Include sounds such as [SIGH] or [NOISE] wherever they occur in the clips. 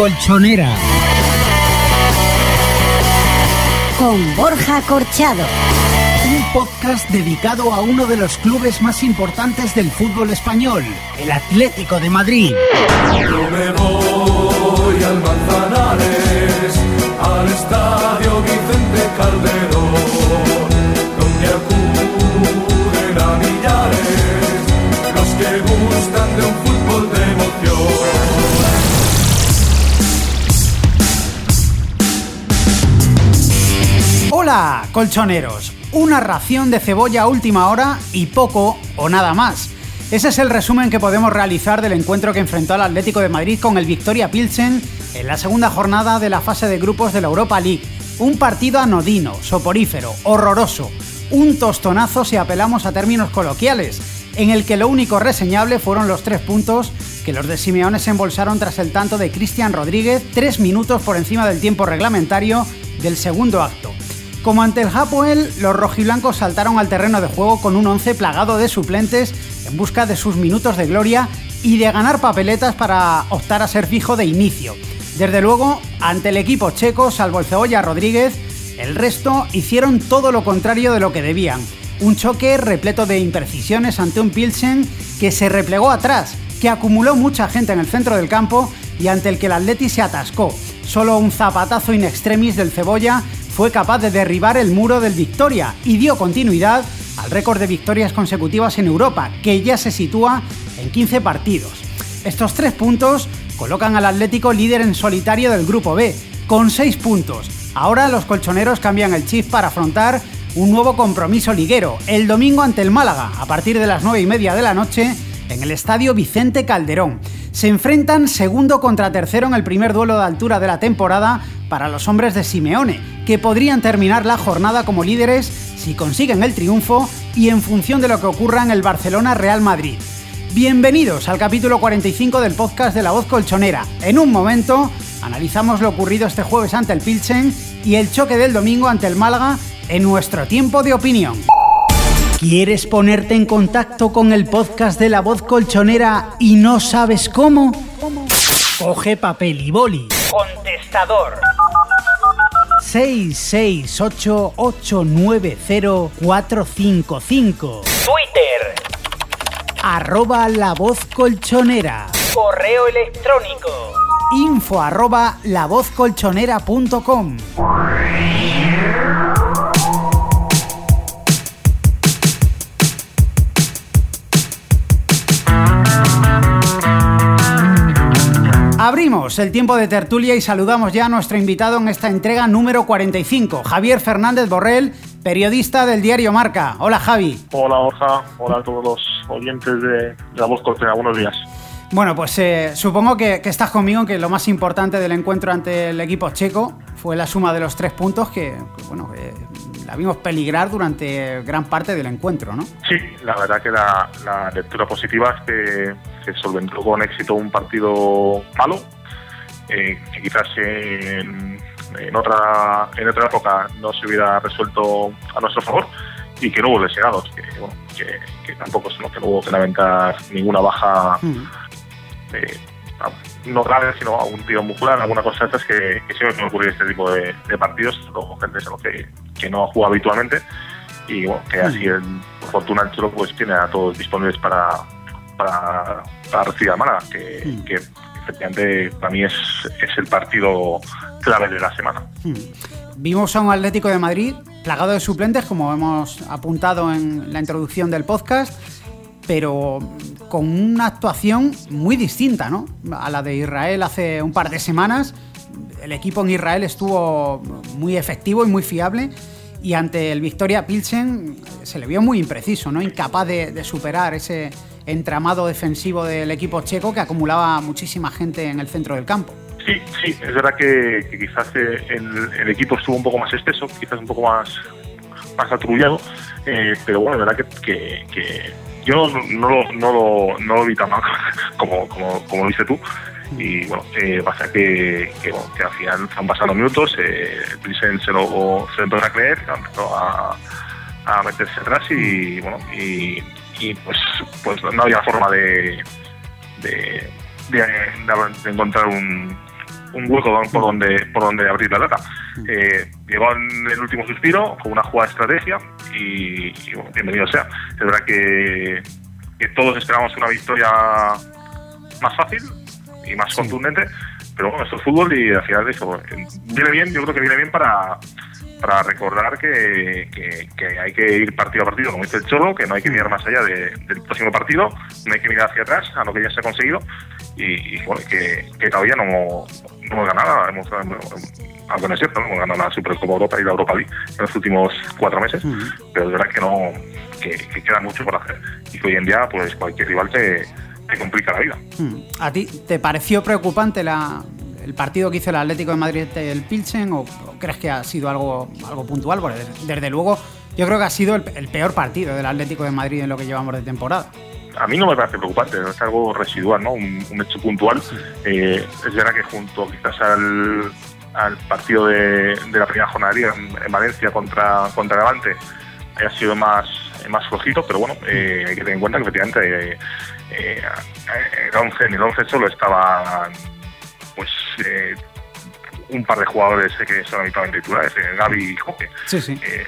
Colchonera. Con Borja Corchado. Un podcast dedicado a uno de los clubes más importantes del fútbol español, el Atlético de Madrid. Yo me voy al Manzanares, al estadio Vicente Calderón, Hola, colchoneros. Una ración de cebolla a última hora y poco o nada más. Ese es el resumen que podemos realizar del encuentro que enfrentó al Atlético de Madrid con el Victoria Pilsen en la segunda jornada de la fase de grupos de la Europa League. Un partido anodino, soporífero, horroroso, un tostonazo si apelamos a términos coloquiales, en el que lo único reseñable fueron los tres puntos que los de Simeone se embolsaron tras el tanto de Cristian Rodríguez, tres minutos por encima del tiempo reglamentario del segundo acto. Como ante el Hapoel, los rojiblancos saltaron al terreno de juego con un once plagado de suplentes en busca de sus minutos de gloria y de ganar papeletas para optar a ser fijo de inicio. Desde luego, ante el equipo checo, salvo el Cebolla Rodríguez, el resto hicieron todo lo contrario de lo que debían. Un choque repleto de imprecisiones ante un Pilsen que se replegó atrás, que acumuló mucha gente en el centro del campo y ante el que el Atleti se atascó. Solo un zapatazo in extremis del Cebolla fue capaz de derribar el muro del Victoria y dio continuidad al récord de victorias consecutivas en Europa, que ya se sitúa en 15 partidos. Estos tres puntos colocan al Atlético líder en solitario del Grupo B, con 6 puntos. Ahora los colchoneros cambian el chip para afrontar un nuevo compromiso liguero, el domingo ante el Málaga, a partir de las 9 y media de la noche, en el estadio Vicente Calderón. Se enfrentan segundo contra tercero en el primer duelo de altura de la temporada para los hombres de Simeone, que podrían terminar la jornada como líderes si consiguen el triunfo y en función de lo que ocurra en el Barcelona-Real Madrid. Bienvenidos al capítulo 45 del podcast de La Voz Colchonera. En un momento analizamos lo ocurrido este jueves ante el Pilsen y el choque del domingo ante el Málaga en nuestro tiempo de opinión. ¿Quieres ponerte en contacto con el podcast de La Voz Colchonera y no sabes cómo? Coge papel y boli. Contestador. 668-890-455. Twitter. Arroba La Voz Colchonera. Correo electrónico. Info arroba lavozcolchonera.com. Abrimos el tiempo de tertulia y saludamos ya a nuestro invitado en esta entrega número 45, Javier Fernández Borrell, periodista del diario Marca. Hola Javi. Hola Borja, hola a todos los oyentes de La Voz Colchonera, buenos días. Bueno, pues eh, supongo que, que estás conmigo en que lo más importante del encuentro ante el equipo checo fue la suma de los tres puntos que, que, bueno, que la vimos peligrar durante gran parte del encuentro, ¿no? Sí, la verdad que la, la lectura positiva es que se solventó con éxito un partido malo, eh, que quizás en, en otra en otra época no se hubiera resuelto a nuestro favor y que no hubo lesionados, que, bueno, que, que tampoco se nos que no hubo que lamentar ninguna baja. Mm. eh, no grave, sino a un tiro muscular, alguna cosa de estas que, que siempre puede ocurrir en este tipo de, de partidos, con gente que, que no juega habitualmente y bueno, que así el Fortuna el Cholo pues tiene a todos disponibles para, para, para recibir a Málaga, que, Mm. que efectivamente para mí es, es el partido clave de la semana. Hmm. Vimos a un Atlético de Madrid plagado de suplentes, como hemos apuntado en la introducción del podcast, pero con una actuación muy distinta ¿no? a la de Israel hace un par de semanas. El equipo en Israel estuvo muy efectivo y muy fiable. Y ante el Victoria Pilsen se le vio muy impreciso, ¿no? incapaz de, de superar ese entramado defensivo del equipo checo que acumulaba muchísima gente en el centro del campo. Sí, sí, es verdad que, quizás eh, el, equipo estuvo un poco más espeso, quizás un poco más, más atrullado, eh, pero bueno, es verdad que, que, yo no, lo, no, lo, vi tan mal [LAUGHS] como, como, como lo viste tú. Y bueno, eh, pasa que, que, bueno, que al final han pasado los minutos, eh, Pilsen se lo, se lo empezó a creer, empezó a, a meterse atrás y bueno, y, y pues, pues no había forma de, de, de, encontrar un, un hueco por donde por donde abrir la lata. Eh, llegó en el último suspiro con una jugada de estrategia y, bueno, bienvenido sea. Es verdad que, que, todos esperamos una victoria más fácil y más contundente, pero bueno, esto es fútbol y al final de eso viene bien, yo creo que viene bien para para recordar que, que, hay que ir partido a partido, como dice el Cholo, que no hay que mirar más allá del próximo partido, no hay que mirar hacia atrás a lo que ya se ha conseguido y, bueno, que, todavía no, no, hemos ganado, hemos, aunque no es cierto, no hemos ganado la Supercopa Europa y la Europa League en los últimos cuatro meses, pero es verdad que no que, queda mucho por hacer y que hoy en día pues cualquier rival te, te complica la vida. ¿A ti te pareció preocupante la, el partido que hizo el Atlético de Madrid el Pilsen o, crees que ha sido algo, algo puntual? Porque desde, luego yo creo que ha sido el, peor partido del Atlético de Madrid en lo que llevamos de temporada. A mí no me parece preocupante, es algo residual, ¿no? un, hecho puntual. Eh, es verdad que junto quizás al, partido de, la primera jornada en, Valencia contra, contra Levante haya sido más, más flojito, pero bueno, eh, hay que tener en cuenta que efectivamente eh, el 11, en el 11 solo estaban pues eh, un par de jugadores que son habitualmente titulares, eh, Gaby y. Sí, sí. Eh,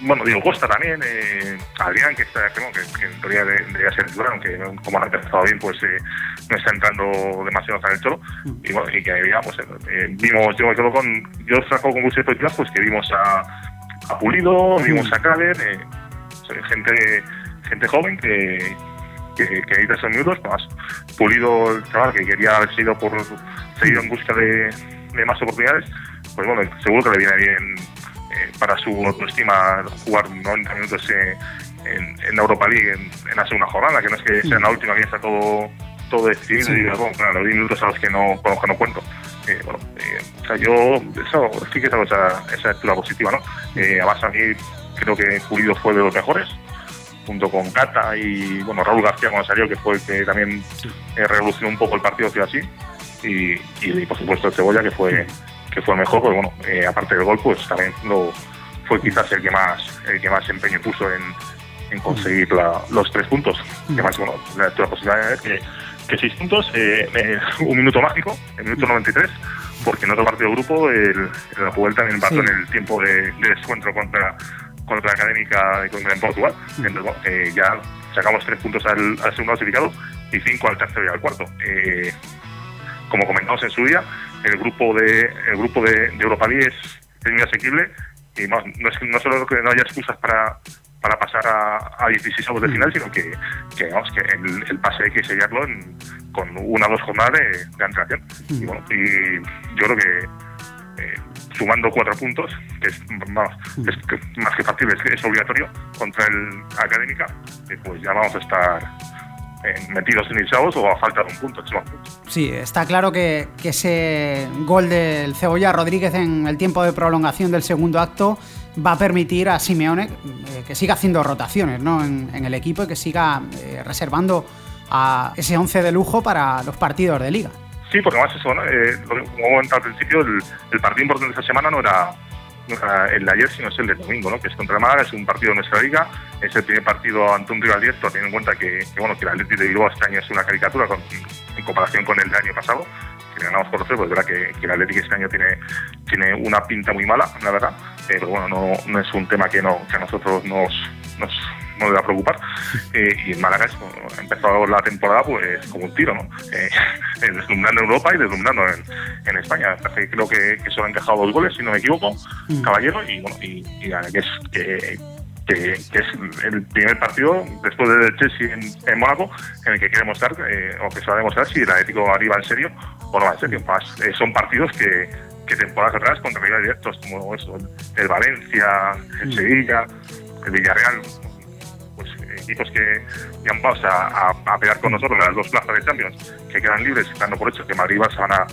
bueno, digo, Costa también, eh, Adrián, que, está, que, que, en teoría debería ser titular, aunque como ha empezado bien, pues no está entrando demasiado en el cholo. Mm. Y bueno, y que digamos, eh, vimos, yo me quedo con, yo saco con mucho de pues que vimos a, a Pulido, vimos a Kader, gente, gente joven que, que, que esos minutos, más Pulido, el chaval, que quería haber sido por seguido en busca de, más oportunidades, pues bueno, seguro que le viene bien eh, para su autoestima jugar 90 minutos eh, en, en, Europa League en, la segunda jornada, que no es que sea en la última que está todo todo decidido y bueno, los 10 minutos a los que no, con los que no cuento. Eh, bueno, o sea, yo eso, sí que tengo esa, esa lectura positiva, ¿no? además a mí creo que Pulido fue de los mejores, junto con Cata y bueno Raúl García cuando salió, que fue el que también revolucionó un poco el partido, así y, por supuesto el Cebolla que fue que fue mejor, pues bueno, eh, aparte del gol, pues también lo, fue quizás el que más el que más empeño puso en, en conseguir los tres puntos. Además, bueno, la, posibilidad es que, que seis puntos, eh, [LAUGHS] un minuto mágico, el minuto 93, porque en otro partido de grupo el, el vuelta también empató en el tiempo de, de descuento contra contra la Académica de en Portugal. Entonces, bueno, eh, ya sacamos tres puntos al, al, segundo clasificado y cinco al tercero y al cuarto. Eh, como comentamos en su día, el grupo de el grupo de, Europa League es, muy asequible y no, es, no solo que no haya excusas para, para pasar a, a 16 avos de final, sino que, que, que el, pase hay que sellarlo con una o dos jornadas de, antelación. Y, bueno, y yo creo que eh, sumando cuatro puntos, que es, más que factible, es, obligatorio contra el Académica, eh, pues ya vamos a estar metidos en Isaos o a falta de un punto. Sí, está claro que, ese gol del Cebolla Rodríguez en el tiempo de prolongación del segundo acto va a permitir a Simeone eh, que siga haciendo rotaciones ¿no? en, el equipo y que siga eh, reservando a ese 11 de lujo para los partidos de liga. Sí, porque más eso, ¿no? Eh, como comentado al principio, el, el partido importante de esta semana no era el de ayer, sino es el del domingo, ¿no? que es contra Málaga, es un partido de nuestra liga, es el primer partido ante un rival directo, teniendo en cuenta que, bueno, que el Atlético de Bilbao este año es una caricatura en comparación con el del año pasado, que ganamos por pues es verdad que, el Atlético este año tiene, tiene una pinta muy mala, la verdad, pero bueno, no, no es un tema que, no, que a nosotros nos, nos no le a preocupar. [LAUGHS] Eh, y en Málaga ha empezado la temporada pues como un tiro, ¿no? [LAUGHS] Eh, deslumbrando en Europa y deslumbrando en, en España. Creo que, que solo han encajado dos goles, si no me equivoco, mm. Caballero, y bueno, y, que es que, que, es el primer partido después del Chelsea en, en Mónaco en el que quiere mostrar, eh, o que se va a demostrar si el Atlético arriba en serio o no va en serio. Eh, son partidos que, que temporadas atrás contra rivales directos como eso, el Valencia, el mm. Sevilla, el Villarreal, equipos que han pasado a, a, pelear con nosotros las dos plazas de Champions que quedan libres, dando por hecho que Madrid y Barça van a,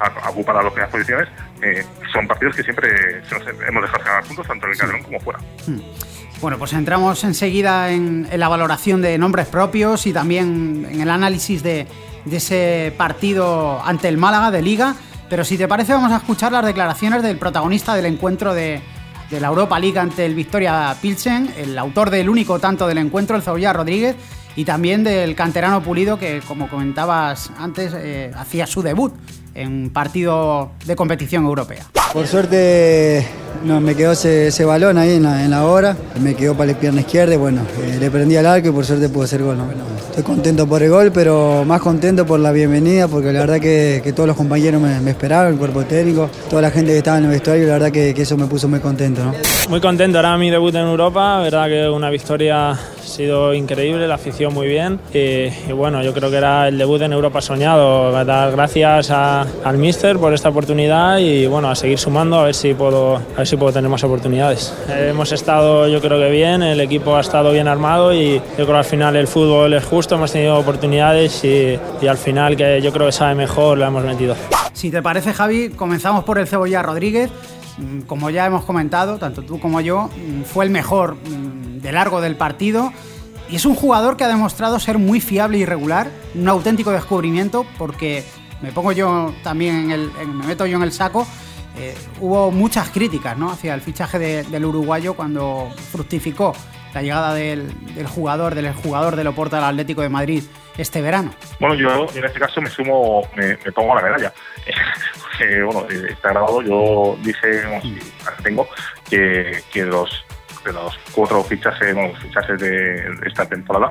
a, ocupar las dos primeras posiciones, eh, son partidos que siempre hemos dejado ganar puntos, tanto en el Calderón como fuera. Hmm. Bueno, pues entramos enseguida en, la valoración de nombres propios y también en el análisis de, de ese partido ante el Málaga de Liga. Pero si te parece, vamos a escuchar las declaraciones del protagonista del encuentro de, de la Europa League ante el Victoria Pilsen, el autor del único tanto del encuentro, el Cebolla Rodríguez, y también del canterano Pulido que, como comentabas antes, eh, hacía su debut en partido de competición europea. Por suerte no, me quedó ese, balón ahí en la, hora, me quedó para la pierna izquierda y bueno, eh, le prendí al arco y por suerte pude hacer gol. estoy contento por el gol, pero más contento por la bienvenida porque la verdad que, todos los compañeros me, esperaron, el cuerpo técnico, toda la gente que estaba en el vestuario, la verdad que, eso me puso muy contento. Muy contento, era mi debut en Europa, verdad que una victoria sido increíble, la afición muy bien y, bueno, yo creo que era el debut en Europa soñado. Dar gracias al míster por esta oportunidad y bueno, a seguir sumando a ver si puedo, a ver si puedo tener más oportunidades. hemos estado yo creo que bien, el equipo ha estado bien armado y yo creo que al final el fútbol es justo, hemos tenido oportunidades y, y al final que yo creo que sabe mejor lo hemos metido. Si te parece Javi, comenzamos por el Cebolla Rodríguez mm, como ya hemos comentado, tanto tú como yo, mm, fue el mejor mm, de largo del partido. Y es un jugador que ha demostrado ser muy fiable y regular, un auténtico descubrimiento, porque me pongo yo también en el, me meto yo en el saco. Eh, hubo muchas críticas ¿no? hacia el fichaje del uruguayo cuando fructificó la llegada del, jugador, del jugador del Oporto al Atlético de Madrid este verano. Bueno, yo en este caso me sumo, me, pongo la medalla. [LAUGHS] bueno, está grabado, yo dije, tengo, que, que los de los cuatro fichajes, bueno, fichajes de, esta temporada,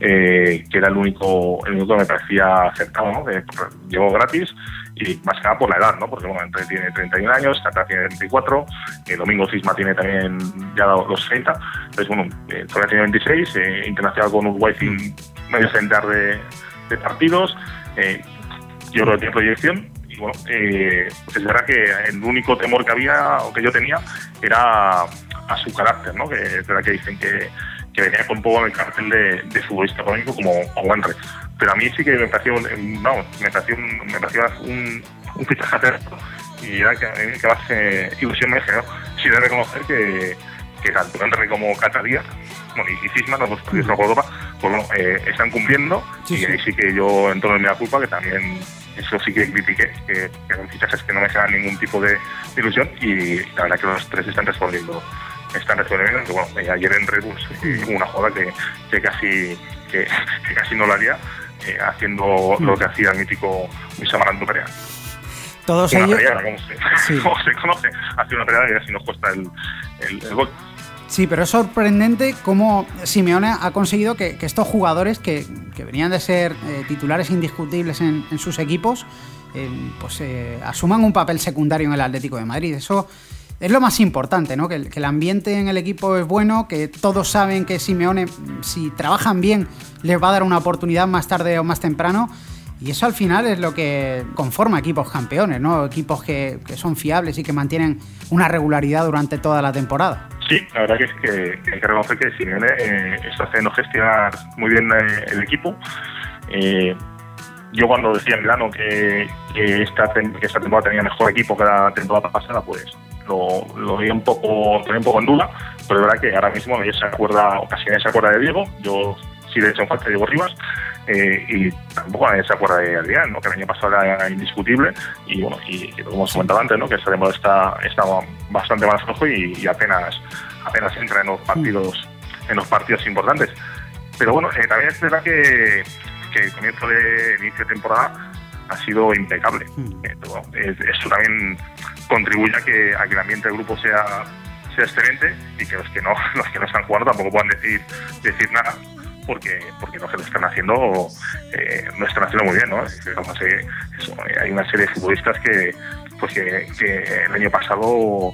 eh, que era el único, el único que me parecía acertado, ¿no? llegó gratis y más que nada por la edad, ¿no? Porque bueno, Andrés tiene 31 años, Tata tiene 24, el Domingo Cisma tiene también ya los 30, entonces bueno, eh, todavía tiene 26, eh, internacional con Uruguay sin medio centenar de, de partidos, eh, yo creo que tiene proyección y bueno, eh, es verdad que el único temor que había o que yo tenía era a su carácter, ¿no? Que es verdad que dicen que, que venía con un poco el cartel de, de futbolista económico como Wenre. Pero a mí sí que me pareció, no, me pareció, me pareció un, un fichaje acerto y era que, que más eh, ilusión me generó. Sí de reconocer que, que tanto Henry como Catadía, bueno, y, Cisma, los dos partidos de Europa, pues bueno, eh, están cumpliendo y ahí sí que yo en mi culpa, que también eso sí que critiqué, que, que eran fichajes que no me generan ningún tipo de, ilusión y la verdad que los tres están respondiendo están resolviendo. Que, bueno, ayer en Red Bull hubo una joda que, que casi que, casi no la haría, eh, haciendo lo que hacía el mítico Luis Amaranto Perea. Todos una ellos. como, se, [LAUGHS] se conoce, hace una pelea y así nos cuesta el, el, gol. Sí, pero es sorprendente cómo Simeone ha conseguido que, que estos jugadores que, que, venían de ser eh, titulares indiscutibles en, en sus equipos, eh, pues eh, asuman un papel secundario en el Atlético de Madrid. Eso es lo más importante, ¿no? Que el, ambiente en el equipo es bueno, que todos saben que Simeone, si trabajan bien, les va a dar una oportunidad más tarde o más temprano. Y eso al final es lo que conforma equipos campeones, ¿no? Equipos que, son fiables y que mantienen una regularidad durante toda la temporada. Sí, la verdad que es que, hay que reconocer que Simeone eh, está haciendo gestionar muy bien eh, el equipo. Eh, yo cuando decía en Milano que, esta, que esta temporada tenía mejor equipo que la temporada pasada, pues lo, lo vi un poco, un poco en duda, pero es verdad que ahora mismo nadie se acuerda, o casi nadie se acuerda de Diego, yo sí de hecho en falta Diego Rivas, eh, y tampoco nadie se acuerda de Adrián, ¿no? que el año pasado era indiscutible, y bueno, y, como hemos comentado antes, ¿no? que esta temporada está, está bastante más flojo y, apenas, apenas entra en los partidos, en los partidos importantes. Pero bueno, eh, también es verdad que, que el comienzo de inicio de temporada ha sido impecable. Mm. Eh, eso también contribuye a que, a que el ambiente del grupo sea, sea excelente y que los que no [LAUGHS] los que no están jugando tampoco puedan decir decir nada porque porque no se lo están haciendo eh, no están haciendo muy bien no eh, hay una serie de futbolistas que pues que, el año pasado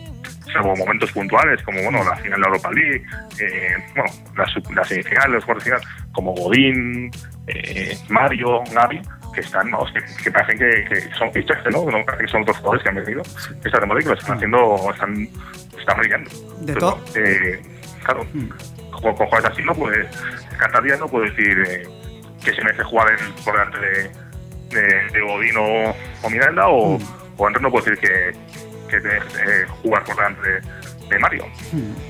salvo momentos puntuales como bueno la final de la Europa League eh, bueno la, la semifinal los cuartos final como Godín Mario Gavi que están, ¿no? que, parecen que, son fichajes, ¿no? que son otros jugadores que han venido esta temporada que lo están haciendo, están, están brillando. De todo. Eh, claro, mm. con, jugadores así, ¿no? Pues cada día no puedo decir eh, que se merece jugar en, por delante de, de, de Godino o Miranda, o, mm. o antes no puedo decir que, que eh, jugar por delante de, Mario.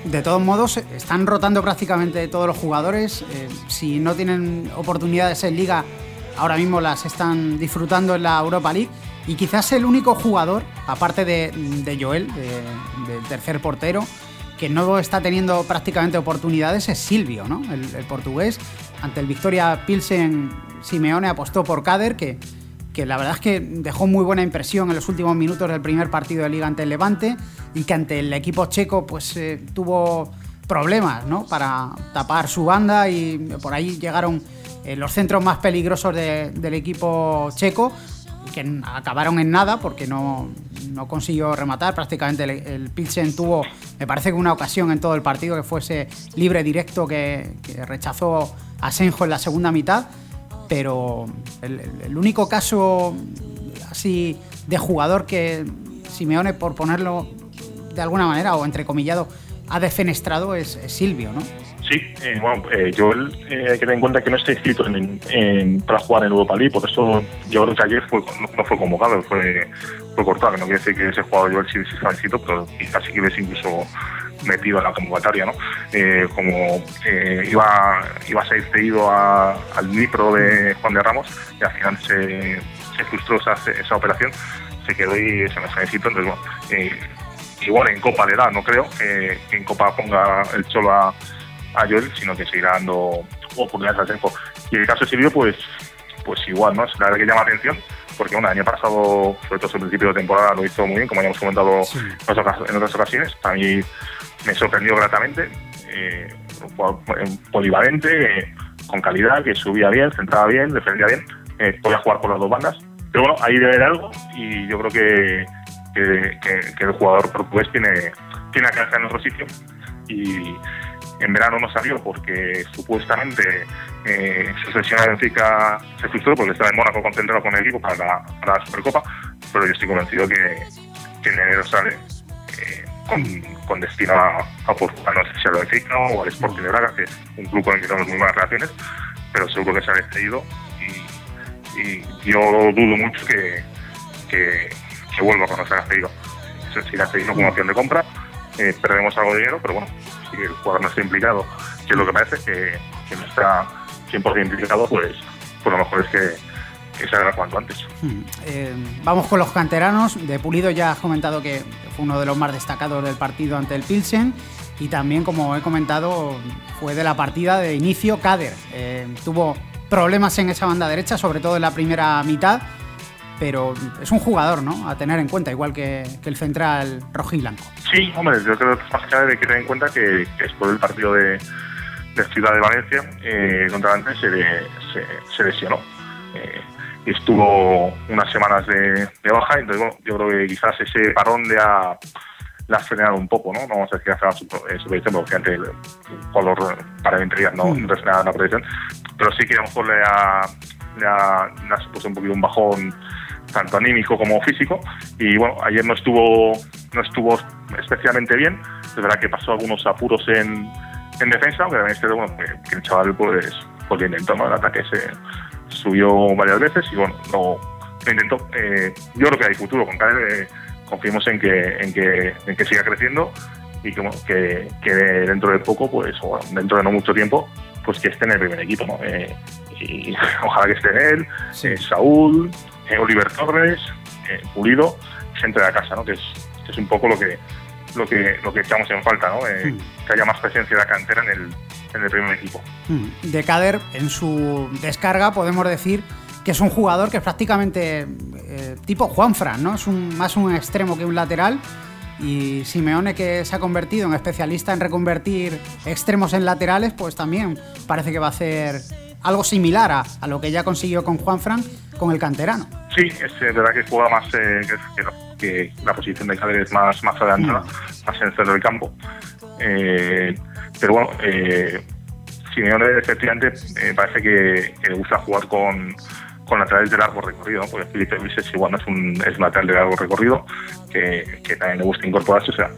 De todos modos, están rotando prácticamente todos los jugadores. Eh, si no tienen oportunidades en liga, ahora mismo las están disfrutando en la Europa League. Y quizás el único jugador, aparte de, Joel, del tercer portero, que no está teniendo prácticamente oportunidades es Silvio, ¿no? El, portugués, ante el Victoria Pilsen, Simeone apostó por Kader, que, que la verdad es que dejó muy buena impresión en los últimos minutos del primer partido de liga ante el Levante y que ante el equipo checo pues eh, tuvo problemas ¿no? para tapar su banda y por ahí llegaron eh, los centros más peligrosos de- del equipo checo que acabaron en nada porque no, no consiguió rematar. Prácticamente el, el Pilsen tuvo, me parece que una ocasión en todo el partido que fuese libre directo que, rechazó a Senjo en la segunda mitad. Pero el único caso así de jugador que Simeone, por ponerlo de alguna manera o entrecomillado, ha defenestrado es, es Silvio, ¿no? Sí, eh, bueno, eh, Joel, eh, hay que tener en cuenta que no está inscrito en, en- para jugar en Europa League, por eso yo creo que ayer fue, no, no fue convocado, fue, fue cortado. No quiere decir que ese jugador Joel sí, sí estaba inscrito, pero quizás sí que hubiese incluso metido en la convocatoria, ¿no? Eh, como eh, iba, iba a ser cedido al Dnipro de Juan de Ramos y al final se, se frustró esa, esa operación, se quedó y se me necesitó, entonces bueno. eh, igual en Copa le da, no creo que en Copa ponga el Cholo a, a Joel, sino que seguirá dando oportunidades al Senjo. Y en el caso de Silvio, pues, pues igual, ¿no? Es la verdad que llama atención, porque bueno, el año pasado, sobre todo en el principio de temporada, lo hizo muy bien, como ya hemos comentado en, otras, ocas- en otras ocasiones. A mí me sorprendió gratamente, eh, un jugador, polivalente, eh, con calidad, que subía bien, centraba bien, defendía bien, eh, podía jugar por las dos bandas. Pero bueno, ahí debe haber algo y yo creo que, que, que- que el jugador portugués tiene, tiene que en otro sitio. Y en verano no salió porque supuestamente eh, su sesión en Benfica se frustró porque estaba en Mónaco concentrado con el equipo para la, Supercopa, pero yo estoy convencido que, que en enero sale eh, con, con destino a, a no sé si al Benfica o al Sporting de Braga, que es un club con el que tenemos muy buenas relaciones, pero seguro que sale cedido y, y yo dudo mucho que, que, que vuelva cuando haya cedido. Eso la cedido como opción de compra, eh, perdemos algo de dinero, pero bueno, si el jugador no está implicado, que lo que parece, que, que no está 100% implicado, pues, pues lo mejor es que, que salga cuanto antes. Hmm. Eh, vamos con los canteranos. De Pulido ya has comentado que fue uno de los más destacados del partido ante el Pilsen. Y también, como he comentado, fue de la partida de inicio Kader. Eh, tuvo problemas en esa banda derecha, sobre todo en la primera mitad. Pero es un jugador, ¿no? A tener en cuenta, igual que, que el central rojiblanco. Sí, hombre, yo creo que más que nada hay que tener en cuenta que, que después del partido de, de Ciudad de Valencia eh, contra el Atlante se, le- se, se lesionó. Eh, estuvo unas semanas de, de baja, entonces bueno, yo creo que quizás ese parón le ha, le ha frenado un poco, ¿no? No vamos a decir que ha frenado su, eh, proyección, porque antes el jugador para no, no te frena la proyección, pero sí que a lo mejor le ha, le ha, le ha supuesto un poquito un bajón tanto anímico como físico. Y bueno ayer no estuvo no estuvo especialmente bien. Es verdad que pasó algunos apuros en, en defensa aunque también es cierto, bueno, que, que el chaval pues pues intentó ¿no? el ataque se subió varias veces y bueno lo, lo intentó. Eh, yo creo que hay futuro. Con Kader eh, confiemos en que en que en que siga creciendo y que, que, que dentro de poco pues o dentro de no mucho tiempo pues que esté en el primer equipo ¿no? Eh, y [LAUGHS] ojalá que esté él eh, Saúl eh, Oliver Torres eh, Pulido gente de la casa ¿no? que es que es un poco lo que lo que lo que echamos en falta ¿no? Eh, que haya más presencia de la cantera en el en el primer equipo Hmm. De Kader, en su descarga, podemos decir que es un jugador que es prácticamente tipo Juanfran, ¿no? Es un, más un extremo que un lateral. Y Simeone, que se ha convertido en especialista en reconvertir extremos en laterales, pues también parece que va a hacer algo similar a, a lo que ya consiguió con Juanfran con el canterano. Sí, es eh, verdad que juega más eh, que, la posición de Cader es más, más adelantada, más en el centro del campo. Eh, pero bueno, eh, Simeone efectivamente eh, parece que, que le gusta jugar con, con laterales de largo recorrido, ¿no? porque Felipe Luis es igual, no es un, es un lateral de largo recorrido, que, que también le gusta incorporarse, o sea,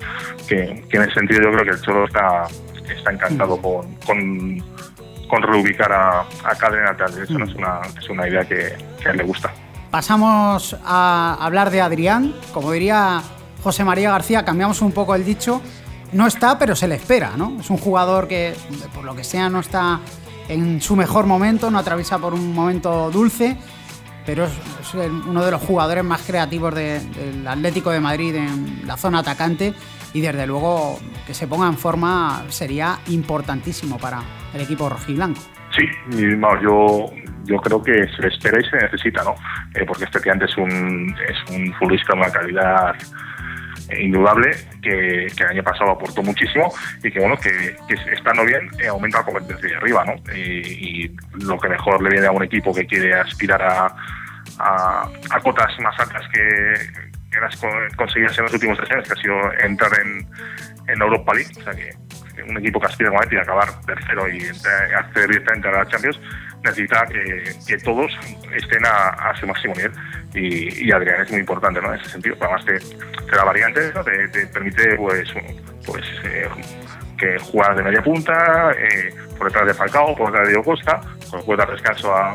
que, que en ese sentido yo creo que el Cholo está, está encantado con, con, con reubicar a, a Cader en lateral, eso no es una, es una idea que, le gusta. Pasamos a hablar de Adrián. Como diría José María García, cambiamos un poco el dicho. No está, pero se le espera, ¿no? Es un jugador que, por lo que sea, no está en su mejor momento, no atraviesa por un momento dulce, pero es, uno de los jugadores más creativos de- del Atlético de Madrid en la zona atacante y desde luego que se ponga en forma sería importantísimo para el equipo rojiblanco. Sí, yo, yo creo que se le espera y se necesita, ¿no? Eh, porque este cliente es un, es un futbolista de una calidad indudable que, el año pasado aportó muchísimo y que bueno que, estando bien eh, aumenta la competencia de arriba ¿no? Y, lo que mejor le viene a un equipo que quiere aspirar a, a, cotas más altas que, que las conseguidas en los últimos tres años que ha sido entrar en, en Europa League o sea que un equipo que aspira a acabar tercero y acceder directamente a la Champions necesita que, todos estén a, su máximo nivel. Y, Adrián es muy importante ¿no? en ese sentido. Además te, te da variantes te, permite pues pues eh, que jugar de media punta eh, por detrás de Falcao por detrás de Diego Costa puede dar descanso a,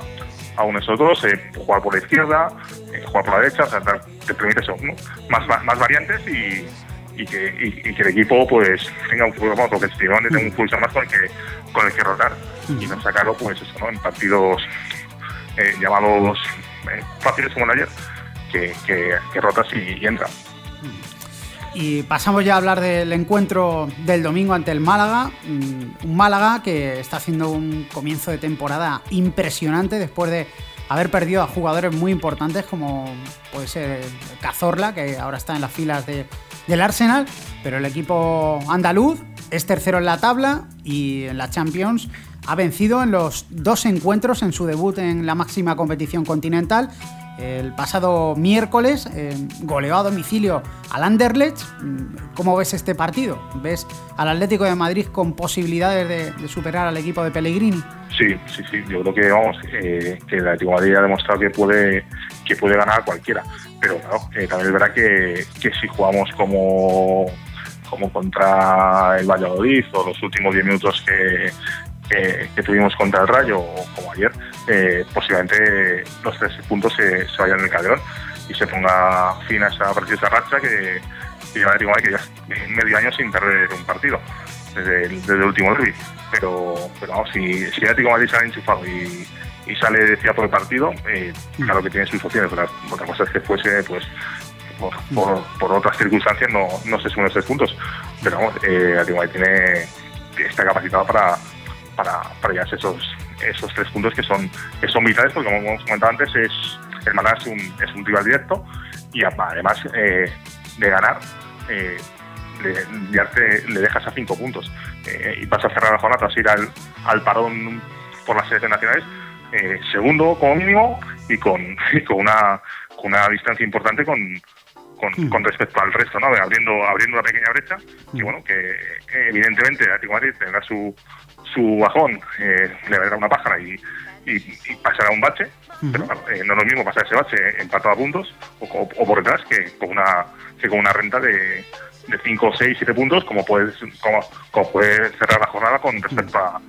a uno de esos dos eh, jugar por la izquierda jugar por la derecha o sea, te permite eso más, más variantes y y que, y, que el equipo pues tenga un fútbol más competitivo, tenga un pulso más con el que, con el que rotar y no sacarlo pues eso, ¿no? en partidos eh, llamados eh, fáciles como el ayer, que, que, rotas y, entra. Y pasamos ya a hablar del encuentro del domingo ante el Málaga. Mm, un Málaga que está haciendo un comienzo de temporada impresionante después de haber perdido a jugadores muy importantes como puede ser Cazorla, que ahora está en las filas de, del Arsenal, pero el equipo andaluz es tercero en la tabla y en la Champions ha vencido en los dos encuentros en su debut en la máxima competición continental. El pasado miércoles eh, goleó a domicilio al Anderlecht. ¿Cómo ves este partido? ¿Ves al Atlético de Madrid con posibilidades de, superar al equipo de Pellegrini? Sí, sí, sí. Yo creo que vamos, eh, que el Atlético de Madrid ha demostrado que puede, que puede ganar a cualquiera pero claro, eh, también es verdad que, si jugamos como, como contra el Valladolid o los últimos 10 minutos que, tuvimos contra el Rayo o como ayer, eh, posiblemente los tres puntos se, vayan en el calderón y se ponga fin a esa preciosa racha que, lleva que ya medio año sin perder un partido desde el, último derby. Pero, pero vamos, si, si el Atlético se ha enchufado y y sale decía por el partido, eh, claro que tiene sus opciones, pero otra cosa es que fuese pues por, otras circunstancias no, no se sumen esos puntos. Pero vamos, eh, tiene, está capacitado para, para, para llevarse esos, esos tres puntos que son, que son vitales, porque como hemos comentado antes, es, el Málaga es un, es un rival directo y además eh, de ganar, eh, le, le dejas a cinco puntos eh, y pasa a cerrar la jornada tras ir al, al parón por las selecciones nacionales eh, segundo como mínimo y con, [LAUGHS] con, una, con una distancia importante con, con, con, respecto al resto, ¿no? abriendo, abriendo una pequeña brecha y bueno, que evidentemente Atlético Madrid tendrá su, su bajón, eh, le dará una pájara y, y, pasará un bache, pero eh, no es lo mismo pasar ese bache empatado a puntos o, o, por detrás que con una, que con una renta de, de 5, 6, 7 puntos como puedes como, como puede cerrar la jornada con respecto a,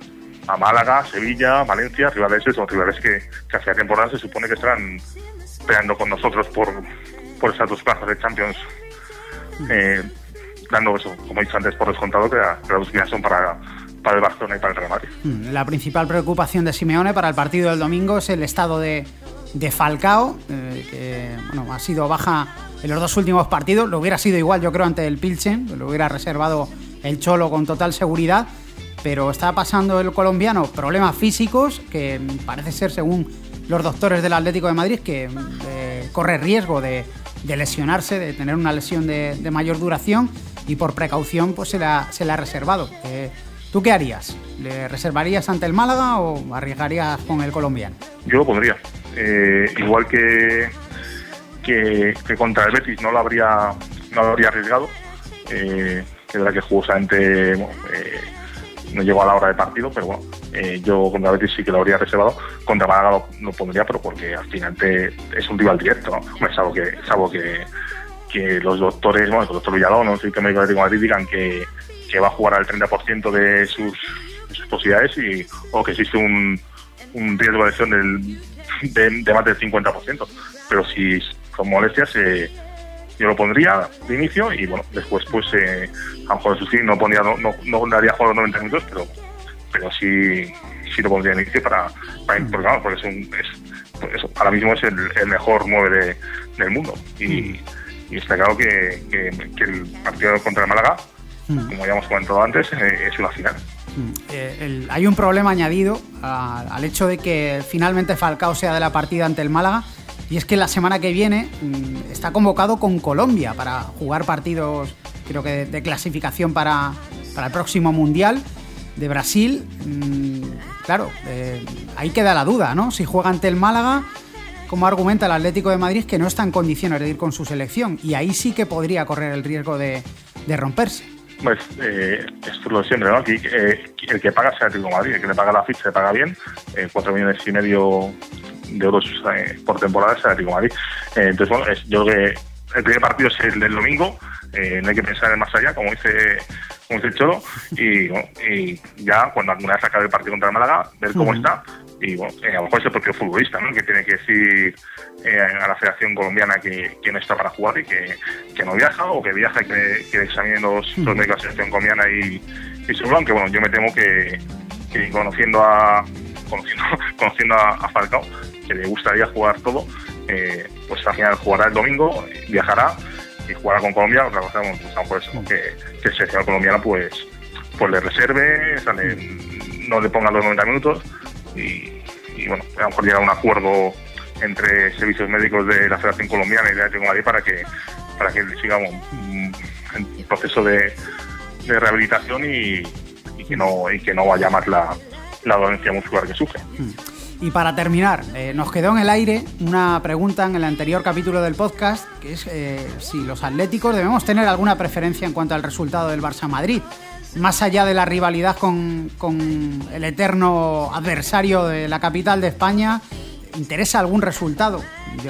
a Málaga, Sevilla, Valencia, rivales esos, rivales que, que hacia temporada se supone que estarán peleando con nosotros por, por esas dos plazas de Champions, eh, dando eso, como he dicho antes, por descontado que, las dos son para, para el Barcelona y para el Real Madrid. Mm, la principal preocupación de Simeone para el partido del domingo es el estado de, Falcao, eh, que bueno, ha sido baja en los dos últimos partidos. Lo hubiera sido igual, yo creo, ante el Pilsen, lo hubiera reservado el Cholo con total seguridad pero está pasando el colombiano problemas físicos que parece ser, según los doctores del Atlético de Madrid, que eh, corre riesgo de, lesionarse, de tener una lesión de, mayor duración y por precaución pues se la, se la ha reservado. ¿Tú qué harías? ¿Le reservarías ante el Málaga o arriesgarías con el colombiano? Yo lo pondría. Eh, igual que, que, contra el Betis no lo habría, no lo habría arriesgado. que era que jugó solamente no llegó a la hora de partido, pero bueno, eh, yo contra Betis sí que lo habría reservado. Contra Málaga lo, pondría, pero porque al final te, es un rival directo, ¿no? Es algo que, que, que los doctores, bueno, el doctor Villalón, ¿no? que médico de Madrid digan que, que va a jugar al 30% de sus, de sus posibilidades y, o que existe un, un riesgo de lesión del, de, más del 50%. Pero si con molestias, eh, yo lo pondría de inicio y bueno, después pues eh, a lo mejor sí, no pondría, no, no, no daría juego los 90 minutos, pero pero sí, sí lo pondría de inicio para, para porque, vamos, porque es un, es, pues ahora mismo es el, el mejor 9 del mundo. Y, y, está claro que, que, el partido contra el Málaga, como ya hemos comentado antes, eh, es una final. Mm, eh, hay un problema añadido al hecho de que finalmente Falcao sea de la partida ante el Málaga. Y es que la semana que viene mm, está convocado con Colombia para jugar partidos, creo que de, clasificación para, el próximo Mundial de Brasil. Mm, claro, eh, ahí queda la duda, ¿no? Si juega ante el Málaga, como argumenta el Atlético de Madrid, que no está en condiciones de ir con su selección. Y ahí sí que podría correr el riesgo de romperse. Pues eh, esto es lo de siempre, ¿no? Aquí, eh, el que paga es el Atlético Madrid, el que le paga la ficha se paga bien, eh, cuatro millones y medio de euros eh, por temporada es el Atlético Madrid. Eh, entonces, bueno, es, yo creo que el primer partido es el del domingo, no hay que pensar en más allá, como dice como dice el Cholo, y, y ya cuando alguna vez acabe el partido contra el Málaga, ver cómo está, y bueno, a lo mejor es el propio futbolista, ¿no? Que tiene que decir eh, a la Federación Colombiana que, que, no está para jugar y que, que no viaja o que viaja y que, que examine los, los de la Federación Colombiana y, y seguro, aunque bueno, yo me temo que, que conociendo a conociendo, [LAUGHS] conociendo a, Falcao, que le gustaría jugar todo, eh, pues al final jugará el domingo, viajará y jugará con Colombia, otra cosa, pues, por eso, que, que el seleccionado colombiano pues, pues le reserve, sale, no le ponga los 90 minutos y, bueno, a lo mejor llegar a un acuerdo entre servicios médicos de la Federación Colombiana y de Atlético Madrid para que para que sigamos un, proceso de, de rehabilitación y, que no y que no vaya más la, la dolencia muscular que sufre. Hmm. Y para terminar, eh, nos quedó en el aire una pregunta en el anterior capítulo del podcast, que es eh, si los atléticos debemos tener alguna preferencia en cuanto al resultado del Barça Madrid más allá de la rivalidad con, el eterno adversario de la capital de España, ¿interesa algún resultado?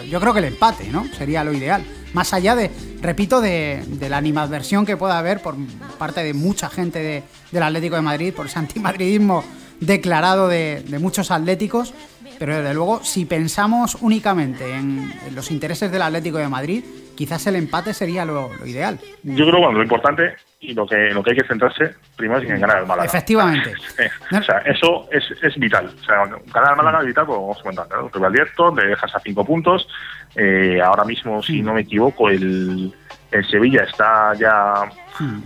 Yo, creo que el empate, ¿no? Sería lo ideal. Más allá de, repito, de, la animadversión que pueda haber por parte de mucha gente del Atlético de Madrid, por ese antimadridismo declarado de, muchos atléticos, pero desde luego, si pensamos únicamente en los intereses del Atlético de Madrid, quizás el empate sería lo, ideal. Yo creo que bueno, lo importante y lo que lo que hay que centrarse primero es en ganar el Málaga. Efectivamente. [LAUGHS] O sea, eso es, es vital. O sea, ganar el Málaga es vital, como vamos a comentar. ¿no? Rival directo, le dejas a cinco puntos. Eh, ahora mismo, si no me equivoco, el, el Sevilla está ya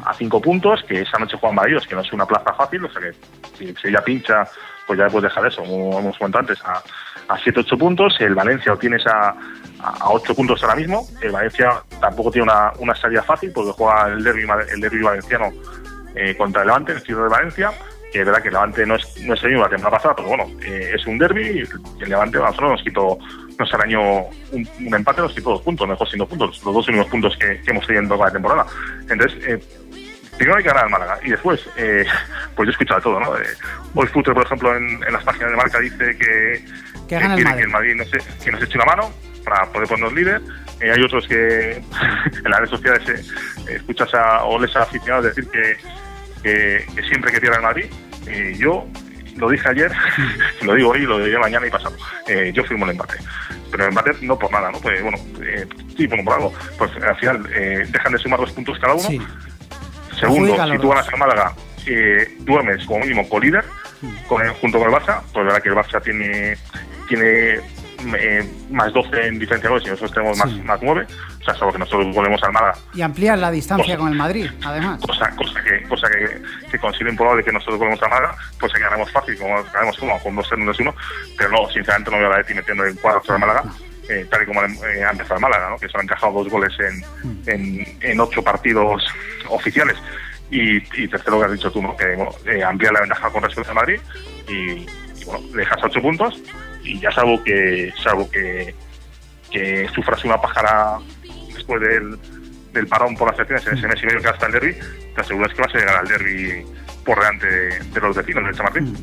a cinco puntos, que esa noche juegan Madrid, que no es una plaza fácil. O sea que si el Sevilla pincha, pues ya puedes dejar eso, como hemos comentado antes, a, a 7-8 puntos. El Valencia lo a, a 8 puntos ahora mismo. El Valencia tampoco tiene una, una salida fácil porque juega el derby, el derby valenciano eh, contra el Levante, el Ciudad de Valencia. Que es verdad que el Levante no es, no es el mismo la temporada pasada, pero bueno, eh, es un derby. Y el Levante a nosotros nos quitó, nos arañó un, un empate, nos quitó dos puntos, mejor siendo puntos, los dos únicos puntos que, que hemos tenido en toda la temporada. Entonces, eh, primero hay que ganar al Málaga y después, eh, pues yo he escuchado todo, ¿no? Eh, hoy Futre, por ejemplo, en, en, las páginas de marca dice que, que, que quiere que el Madrid no se, que nos eche una mano para poder ponernos líder. Eh, hay otros que [LAUGHS] en las redes sociales eh, escuchas a, o les a aficionados decir que, que, que siempre que pierda el Madrid. Eh, yo lo dije ayer, [LAUGHS] lo digo hoy, lo diré mañana y pasado. Eh, yo firmo el empate. Pero el empate no por nada, ¿no? Pues bueno, eh, sí, bueno, por algo. Pues al final eh, dejan de sumar dos puntos cada uno. Sí. Segundo, si tú ganas a Málaga, eh, duermes como mínimo con líder, con, junto con el Barça, pues verdad que el Barça tiene tiene eh, más 12 en diferencia de goles y nosotros tenemos más, sí. más 9, o sea, solo que nosotros volvemos al Málaga. Y ampliar la distancia cosa, con el Madrid, además. Cosa, cosa que, cosa que, que considero improbable que nosotros volvemos al Málaga, pues que ganamos fácil, como ganamos uno, con 2 1 1 pero no, sinceramente no veo a la Leti metiendo en cuadros al Málaga. No. Eh, tal y como eh, ha empezado el Málaga, ¿no? que se han encajado dos goles en, mm. en, en ocho partidos oficiales. Y, y, tercero que has dicho tú, ¿no? que bueno, eh, amplía la ventaja con respecto a Madrid y, y bueno, dejas ocho puntos y ya salvo que salvo que, que sufras una pájara después del, del parón por las elecciones en ese mes y medio que hasta el derby, te aseguras que vas a llegar al derby por delante de, los vecinos del Chamartín.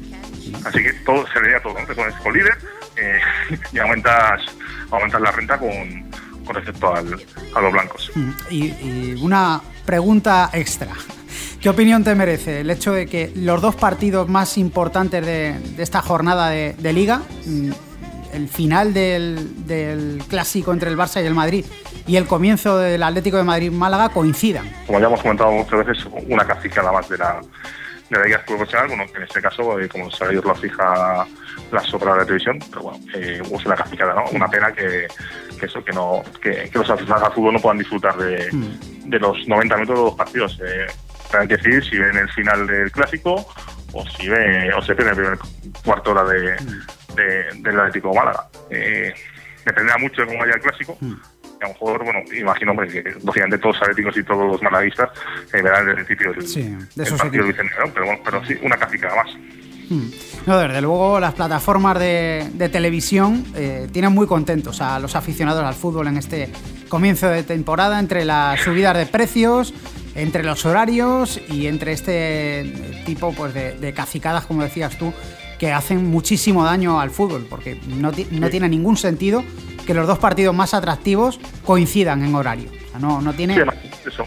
Así que todo se vería todo, ¿no? Te pones con líder eh, [LAUGHS] y aumentas, aumentas la renta con, con respecto a los blancos. Y una pregunta extra. [LAUGHS] ¿Qué opinión te merece el hecho de que los dos partidos más importantes de, de esta jornada de, de, liga, mm, el final del, del, clásico entre el Barça y el Madrid y el comienzo del Atlético de Madrid-Málaga coincidan? Como ya hemos comentado muchas veces, una casicada más de la, de la liga profesional, bueno, en este caso, eh, como sabéis, lo fija la sobrada de televisión, pero bueno, eh, es una casicada, ¿no? Una pena que, que eso, que no, que, que los aficionados al fútbol no puedan disfrutar de, mm. de los 90 minutos de los partidos. Eh, hay que decidir si ven el final del clásico o, si ve o se pierde el primer cuarto hora de, del Atlético Málaga. Eh, dependerá mucho de cómo vaya el clásico. Mm. a lo mejor, bueno, imagino que lógicamente todos los atléticos y todos los malaguistas eh, verán desde el principio el, sí, de el partido pero bueno, pero sí, una clásica más. Mm. No, desde luego las plataformas de, televisión eh, tienen muy contentos a los aficionados al fútbol en este comienzo de temporada, entre las subidas de precios, entre los horarios y entre este tipo pues, de, de cacicadas, como decías tú, que hacen muchísimo daño al fútbol, porque no, no tiene ningún sentido que los dos partidos más atractivos coincidan en horario. no, no tiene... eso.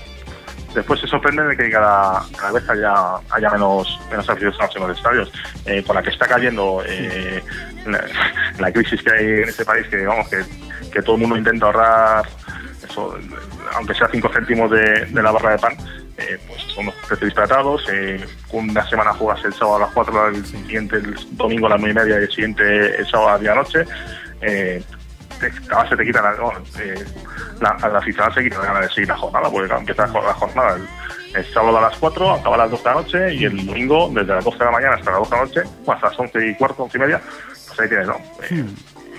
Después se sorprende de que cada, cada vez haya, haya menos, menos aficionados en los estadios. Eh, con la que está cayendo eh, la, crisis que hay en este país, que digamos que, que todo el mundo intenta ahorrar, eso, aunque sea 5 céntimos de, de la barra de pan, eh, pues son los precios disparatados. Eh, una semana juegas el sábado a las 4, el siguiente el domingo a las 9 y media y el siguiente el sábado a la noche. Eh, te, se te quita la, eh, la, la se quita la gana de seguir la jornada, porque empieza la jornada el, sábado a las 4, acaba a las 2 de la noche y el domingo desde las 12 de la mañana hasta las 2 de la noche, hasta las 11 y cuarto, 11 y media, pues ahí tienes, ¿no? Eh,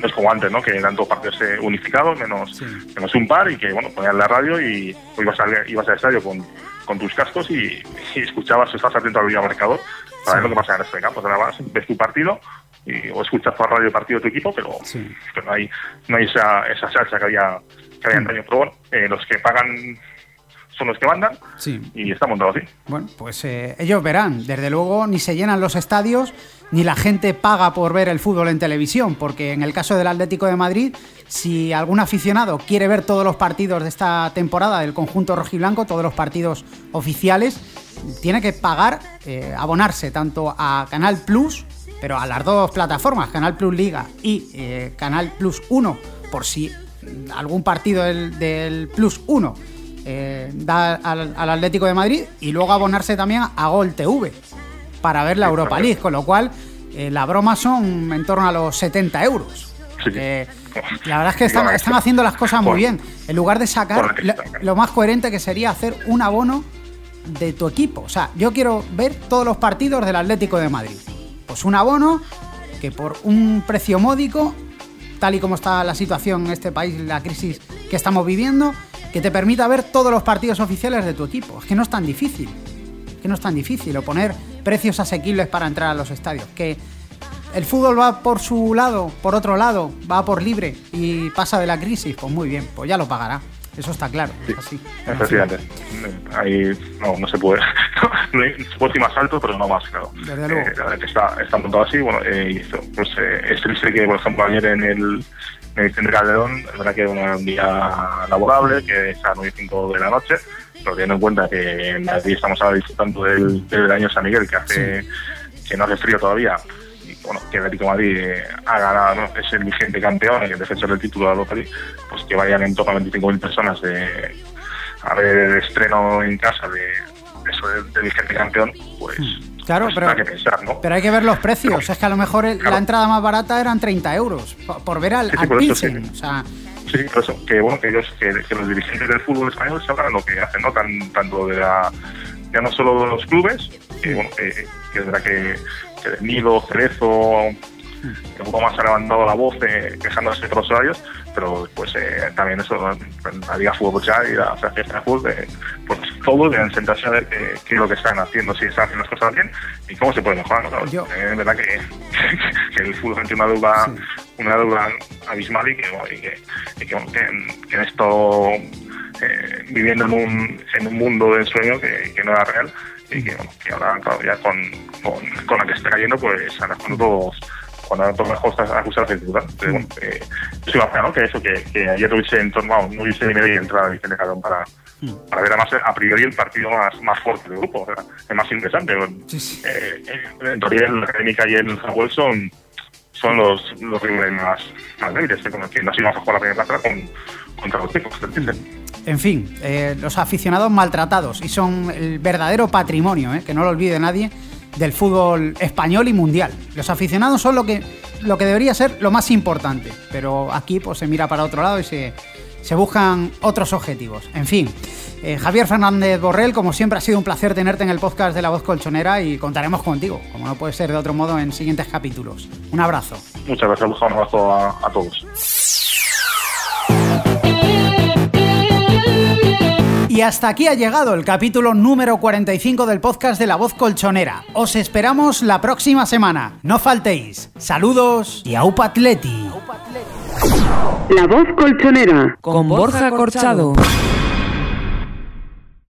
no es como antes, ¿no? Que eran dos partidos unificados, menos, menos un par, y que, bueno, ponías la radio y ibas al, ibas al estadio con con tus cascos y, escuchabas, estás atento al marcador para ver lo que pasa en este campo. Ahora ves tu partido y, o escuchas por radio el partido de tu equipo, pero, no hay, no hay esa, esa salsa que había, que había antaño. Pero bueno, eh, los que pagan son los que mandan y está montado así. Bueno, pues eh, ellos verán. Desde luego ni se llenan los estadios ni la gente paga por ver el fútbol en televisión, porque en el caso del Atlético de Madrid, si algún aficionado quiere ver todos los partidos de esta temporada del conjunto rojiblanco, todos los partidos oficiales, tiene que pagar, eh, abonarse tanto a Canal Plus, pero a las dos plataformas, Canal Plus Liga y eh, Canal Plus 1, por si algún partido del, Plus 1 eh, da al, al, Atlético de Madrid, y luego abonarse también a Gol TV para ver la Europa League, con lo cual eh, la broma son en torno a los 70 euros. Eh, la verdad es que están, haciendo las cosas muy bien. En lugar de sacar lo, más coherente que sería hacer un abono de tu equipo. O sea, yo quiero ver todos los partidos del Atlético de Madrid. Pues un abono que por un precio módico, tal y como está la situación en este país, la crisis que estamos viviendo, que te permita ver todos los partidos oficiales de tu equipo. Es que no es tan difícil que no es tan difícil, o poner precios asequibles para entrar a los estadios. Que el fútbol va por su lado, por otro lado, va por libre y pasa de la crisis, pues muy bien, pues ya lo pagará. Eso está claro. Sí, efectivamente. Ahí no, no se puede. [LAUGHS] se puede ir más alto, pero no más, claro. Desde luego. Eh, está, está montado así. Bueno, eh, pues eh, es triste que, por ejemplo, ayer en el, Centro Calderón, es verdad que era un día laborable, que es a 9 y 5 de la noche, pero teniendo en cuenta que Madrid estamos ahora disfrutando del, del año San Miguel, que hace que no hace frío todavía, y bueno, que el Atlético Madrid ha ganado, es el vigente campeón, el defensor del título de League, pues que vayan en torno a 25.000 personas de, a ver el estreno en casa de, eso del, vigente campeón, pues... Hmm. Claro, pues pero, hay que pensar, ¿no? pero hay que ver los precios. es que a lo mejor la entrada más barata eran 30 euros por, ver al, al Pilsen. O sea, Sí, por eso, que bueno, que ellos, que, los dirigentes del fútbol español sabrán lo que hacen, ¿no? Tan, tanto de la, ya no solo de los clubes, que bueno, que, que es verdad que, que de Nido, Cerezo, que un poco más ha levantado la voz eh, quejándose de los horarios, pero pues eh, también eso, la Liga Fútbol ya y la Federación de Fútbol, eh, pues todos deben sentarse a ver qué, es lo que están haciendo, si están haciendo las cosas bien y cómo se puede mejorar. ¿no? Eh, es verdad que, [LAUGHS] que, el fútbol tiene una deuda, una deuda abismal y que, y que, y que, en esto, eh, viviendo en un, en un mundo de ensueño que, que no era real y que, bueno, que ahora claro, ya con, con, con, la que está cayendo, pues ahora cuando todos cuando las cosas acusar de dificultad. Pero bueno, eh, yo soy ¿no? Que eso, que, que ayer hubiese en torno, no hubiese ni media entrada de Vicente Calderón para, mm. para ver además a priori el partido más, más fuerte del grupo, o sea, el más interesante. Sí, sí. Eh, en teoría, la Académica y el Jaguel son, son los, los rivales más, más débiles, con los que nos íbamos a jugar la primera plaza con, contra los chicos, En fin, eh, los aficionados maltratados y son el verdadero patrimonio, eh, que no lo olvide nadie, del fútbol español y mundial. Los aficionados son lo que, lo que debería ser lo más importante, pero aquí pues, se mira para otro lado y se, se buscan otros objetivos. En fin, Eh, Javier Fernández Borrell, como siempre ha sido un placer tenerte en el podcast de La Voz Colchonera y contaremos contigo, como no puede ser de otro modo, en siguientes capítulos. Un abrazo. Muchas gracias, un abrazo a todos. Y hasta aquí ha llegado el capítulo número 45 del podcast de La Voz Colchonera. Os esperamos la próxima semana. No faltéis. Saludos y aupa atleti. La Voz Colchonera con Borja Corchado.